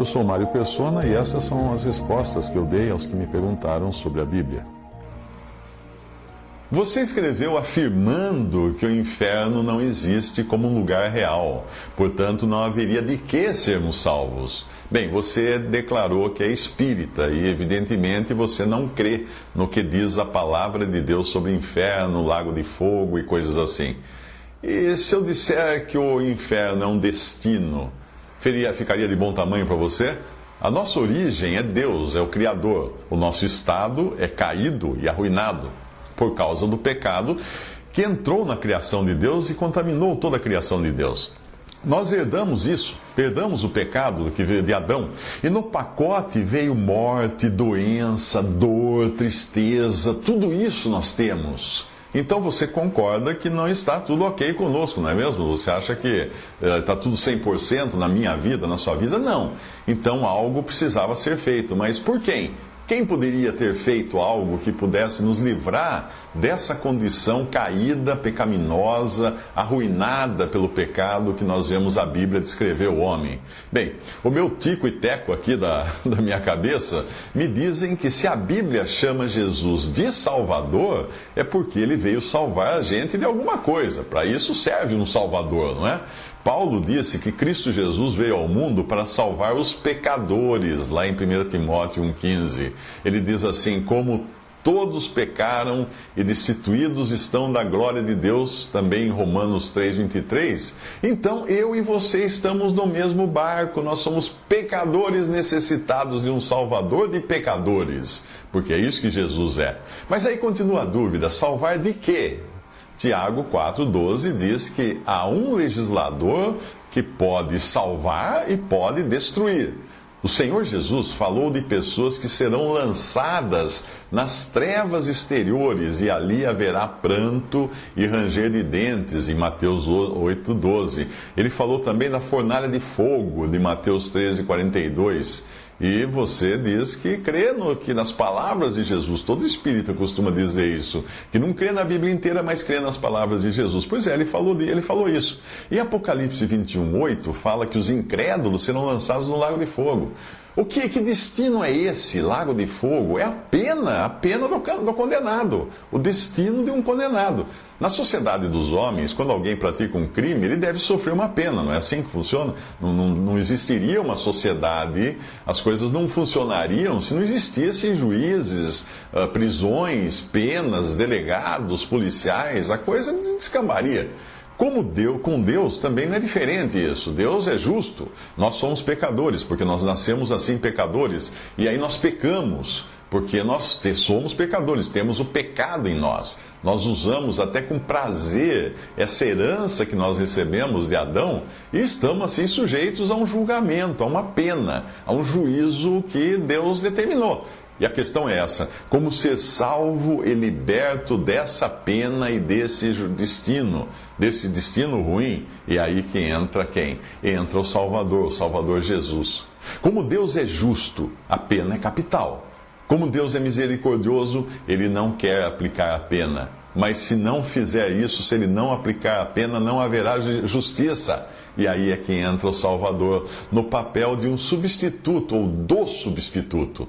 Eu sou Mário Persona e essas são as respostas que eu dei aos que me perguntaram sobre a Bíblia. Você escreveu afirmando que o inferno não existe como um lugar real, portanto não haveria de que sermos salvos. Bem, você declarou que é espírita e, evidentemente, você não crê no que diz a palavra de Deus sobre inferno, lago de fogo e coisas assim. E se eu disser que o inferno é um destino, ficaria de bom tamanho para você? A nossa origem é Deus, é o Criador. O nosso estado é caído e arruinado por causa do pecado que entrou na criação de Deus e contaminou toda a criação de Deus. Nós herdamos isso, perdamos o pecado que veio de Adão. E no pacote veio morte, doença, dor, tristeza, tudo isso nós temos. Então você concorda que não está tudo ok conosco, não é mesmo? Você acha que está eh, tudo 100% na minha vida, na sua vida? Não. Então algo precisava ser feito. Mas por quem? Quem poderia ter feito algo que pudesse nos livrar dessa condição caída, pecaminosa, arruinada pelo pecado que nós vemos a Bíblia descrever o homem? Bem, o meu tico e teco aqui da, da minha cabeça me dizem que se a Bíblia chama Jesus de Salvador, é porque ele veio salvar a gente de alguma coisa. Para isso serve um Salvador, não é? Paulo disse que Cristo Jesus veio ao mundo para salvar os pecadores, lá em 1 Timóteo 1,15. Ele diz assim: Como todos pecaram e destituídos estão da glória de Deus, também em Romanos 3,23. Então eu e você estamos no mesmo barco, nós somos pecadores necessitados de um Salvador de pecadores, porque é isso que Jesus é. Mas aí continua a dúvida: salvar de quê? Tiago 4,12 diz que há um legislador que pode salvar e pode destruir. O Senhor Jesus falou de pessoas que serão lançadas nas trevas exteriores e ali haverá pranto e ranger de dentes, em Mateus 8,12. Ele falou também da fornalha de fogo, de Mateus 13,42. E você diz que crê no, que nas palavras de Jesus. Todo espírita costuma dizer isso. Que não crê na Bíblia inteira, mas crê nas palavras de Jesus. Pois é, ele falou, ele falou isso. E Apocalipse 21, 8 fala que os incrédulos serão lançados no lago de fogo. O que, que destino é esse, lago de fogo? É a pena, a pena do, do, condenado, o destino de um condenado. Na sociedade dos homens, quando alguém pratica um crime, ele deve sofrer uma pena, não é assim que funciona? Não, não, não existiria uma sociedade, as coisas não funcionariam se não existissem juízes, ah, prisões, penas, delegados, policiais, a coisa descambaria. Como Deus, com Deus também não é diferente isso. Deus é justo. Nós somos pecadores, porque nós nascemos assim pecadores, e aí nós pecamos, porque nós somos pecadores, temos o pecado em nós. Nós usamos até com prazer essa herança que nós recebemos de Adão e estamos assim sujeitos a um julgamento, a uma pena, a um juízo que Deus determinou. E a questão é essa: como ser salvo e liberto dessa pena e desse destino, desse destino ruim? E aí que entra quem? Entra o Salvador, o Salvador Jesus. Como Deus é justo, a pena é capital. Como Deus é misericordioso, ele não quer aplicar a pena. Mas se não fizer isso, se ele não aplicar a pena, não haverá justiça. E aí é que entra o Salvador no papel de um substituto ou do substituto.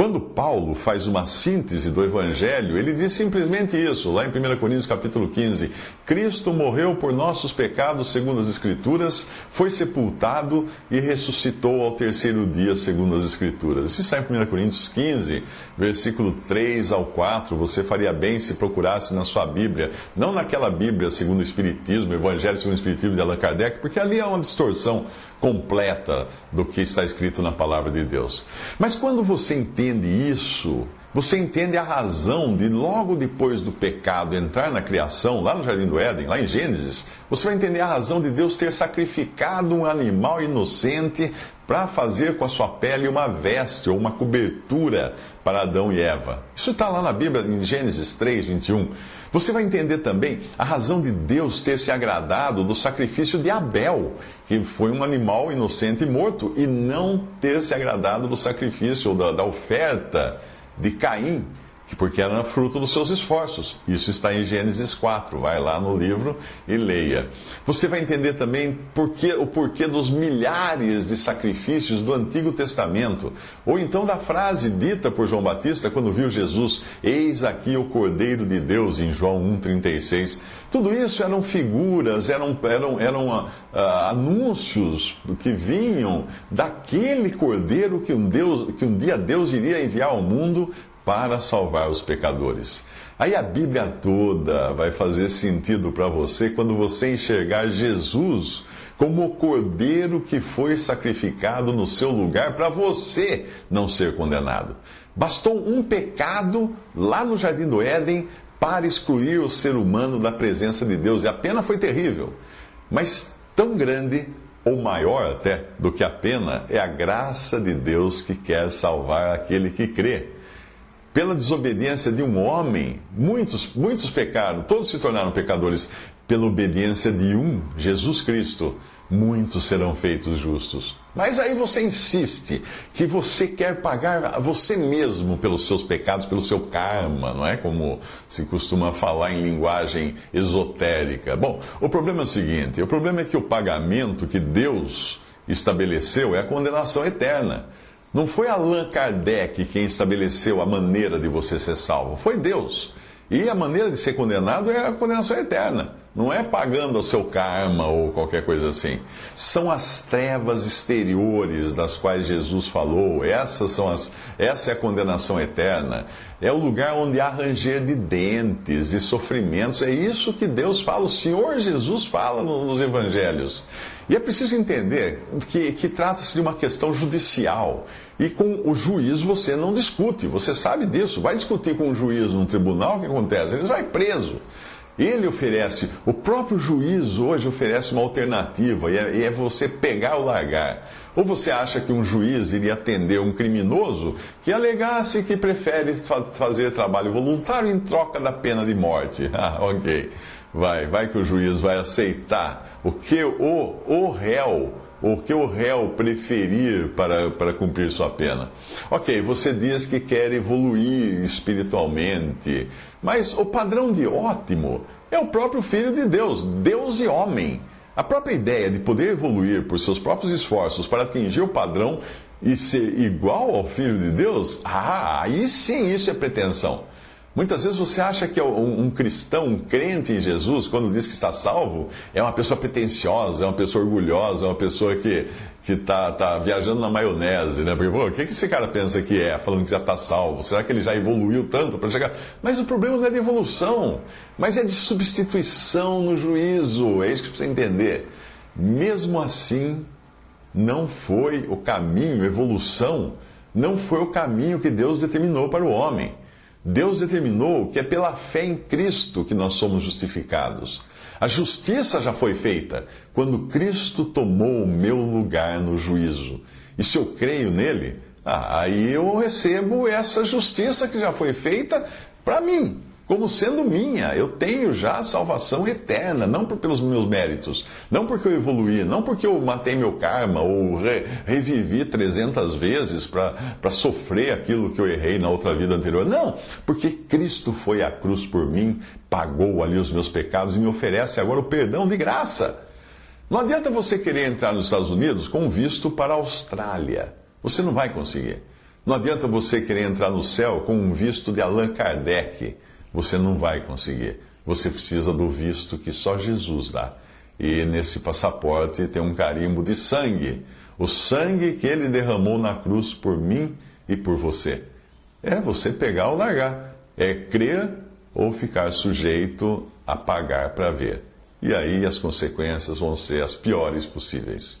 Quando Paulo faz uma síntese do Evangelho, ele diz simplesmente isso, lá em 1 Coríntios capítulo 15: Cristo morreu por nossos pecados, segundo as Escrituras, foi sepultado e ressuscitou ao terceiro dia, segundo as Escrituras. Isso está em 1 Coríntios 15, versículo 3 ao 4. Você faria bem se procurasse na sua Bíblia, não naquela Bíblia segundo o Espiritismo, Evangelho segundo o Espiritismo de Allan Kardec, porque ali há uma distorção completa do que está escrito na palavra de Deus. Mas quando você entende isso, Você entende a razão de logo depois do pecado entrar na criação, lá no Jardim do Éden, lá em Gênesis, você vai entender a razão de Deus ter sacrificado um animal inocente para fazer com a sua pele uma veste ou uma cobertura para Adão e Eva. Isso está lá na Bíblia, em Gênesis 3, 21. Você vai entender também a razão de Deus ter se agradado do sacrifício de Abel, que foi um animal inocente e morto, e não ter se agradado do sacrifício ou da, da oferta de Caim, porque era fruto dos seus esforços. Isso está em Gênesis 4. Vai lá no livro e leia. Você vai entender também o porquê dos milhares de sacrifícios do Antigo Testamento. Ou então da frase dita por João Batista quando viu Jesus: Eis aqui o Cordeiro de Deus, em João 1,36. Tudo isso eram figuras, eram, eram, eram uh, anúncios que vinham daquele Cordeiro que um, Deus, que um dia Deus iria enviar ao mundo para salvar os pecadores. Aí a Bíblia toda vai fazer sentido para você quando você enxergar Jesus como o cordeiro que foi sacrificado no seu lugar para você não ser condenado. Bastou um pecado lá no jardim do Éden para excluir o ser humano da presença de Deus, e a pena foi terrível. Mas tão grande ou maior até do que a pena é a graça de Deus que quer salvar aquele que crê. Pela desobediência de um homem, muitos, muitos pecaram, todos se tornaram pecadores. Pela obediência de um, Jesus Cristo, muitos serão feitos justos. Mas aí você insiste que você quer pagar você mesmo pelos seus pecados, pelo seu karma, não é? Como se costuma falar em linguagem esotérica. Bom, o problema é o seguinte: o problema é que o pagamento que Deus estabeleceu é a condenação eterna. Não foi Allan Kardec quem estabeleceu a maneira de você ser salvo, foi Deus. E a maneira de ser condenado é a condenação eterna. Não é pagando o seu karma ou qualquer coisa assim. São as trevas exteriores das quais Jesus falou. Essas são as, essa é a condenação eterna. É o lugar onde há ranger de dentes e sofrimentos. É isso que Deus fala, o Senhor Jesus fala nos evangelhos. E é preciso entender que, que trata-se de uma questão judicial. E com o juiz você não discute, você sabe disso. Vai discutir com o juiz num tribunal, o que acontece? Ele vai preso. Ele oferece, o próprio juiz hoje oferece uma alternativa, e é, e é, você pegar ou largar. Ou você acha que um juiz iria atender um criminoso que alegasse que prefere fa fazer trabalho voluntário em troca da pena de morte? Ah, ok. Vai, vai que o juiz vai aceitar o que o, o réu o que o réu preferir para, para cumprir sua pena. Ok, você diz que quer evoluir espiritualmente, mas o padrão de ótimo é o próprio Filho de Deus, Deus e homem. A própria ideia de poder evoluir por seus próprios esforços para atingir o padrão e ser igual ao Filho de Deus, ah, aí sim isso é pretensão. Muitas vezes você acha que um, um, cristão, um crente em Jesus, quando diz que está salvo, é uma pessoa pretensiosa, é uma pessoa orgulhosa, é uma pessoa que está tá viajando na maionese, né? Porque, pô, o que esse cara pensa que é, falando que já está salvo? Será que ele já evoluiu tanto para chegar? Mas o problema não é de evolução, mas é de substituição no juízo. É isso que você precisa entender. Mesmo assim, não foi o caminho, evolução, não foi o caminho que Deus determinou para o homem. Deus determinou que é pela fé em Cristo que nós somos justificados. A justiça já foi feita quando Cristo tomou o meu lugar no juízo. E se eu creio nele, ah, aí eu recebo essa justiça que já foi feita para mim como sendo minha. Eu tenho já salvação eterna, não por, pelos meus méritos, não porque eu evoluí, não porque eu matei meu karma ou re, revivi 300 vezes para sofrer aquilo que eu errei na outra vida anterior. Não, porque Cristo foi à cruz por mim, pagou ali os meus pecados e me oferece agora o perdão de graça. Não adianta você querer entrar nos Estados Unidos com visto para a Austrália. Você não vai conseguir. Não adianta você querer entrar no céu com um visto de Allan Kardec. Você não vai conseguir. Você precisa do visto que só Jesus dá. E nesse passaporte tem um carimbo de sangue. O sangue que ele derramou na cruz por mim e por você. É você pegar ou largar. É crer ou ficar sujeito a pagar para ver. E aí as consequências vão ser as piores possíveis.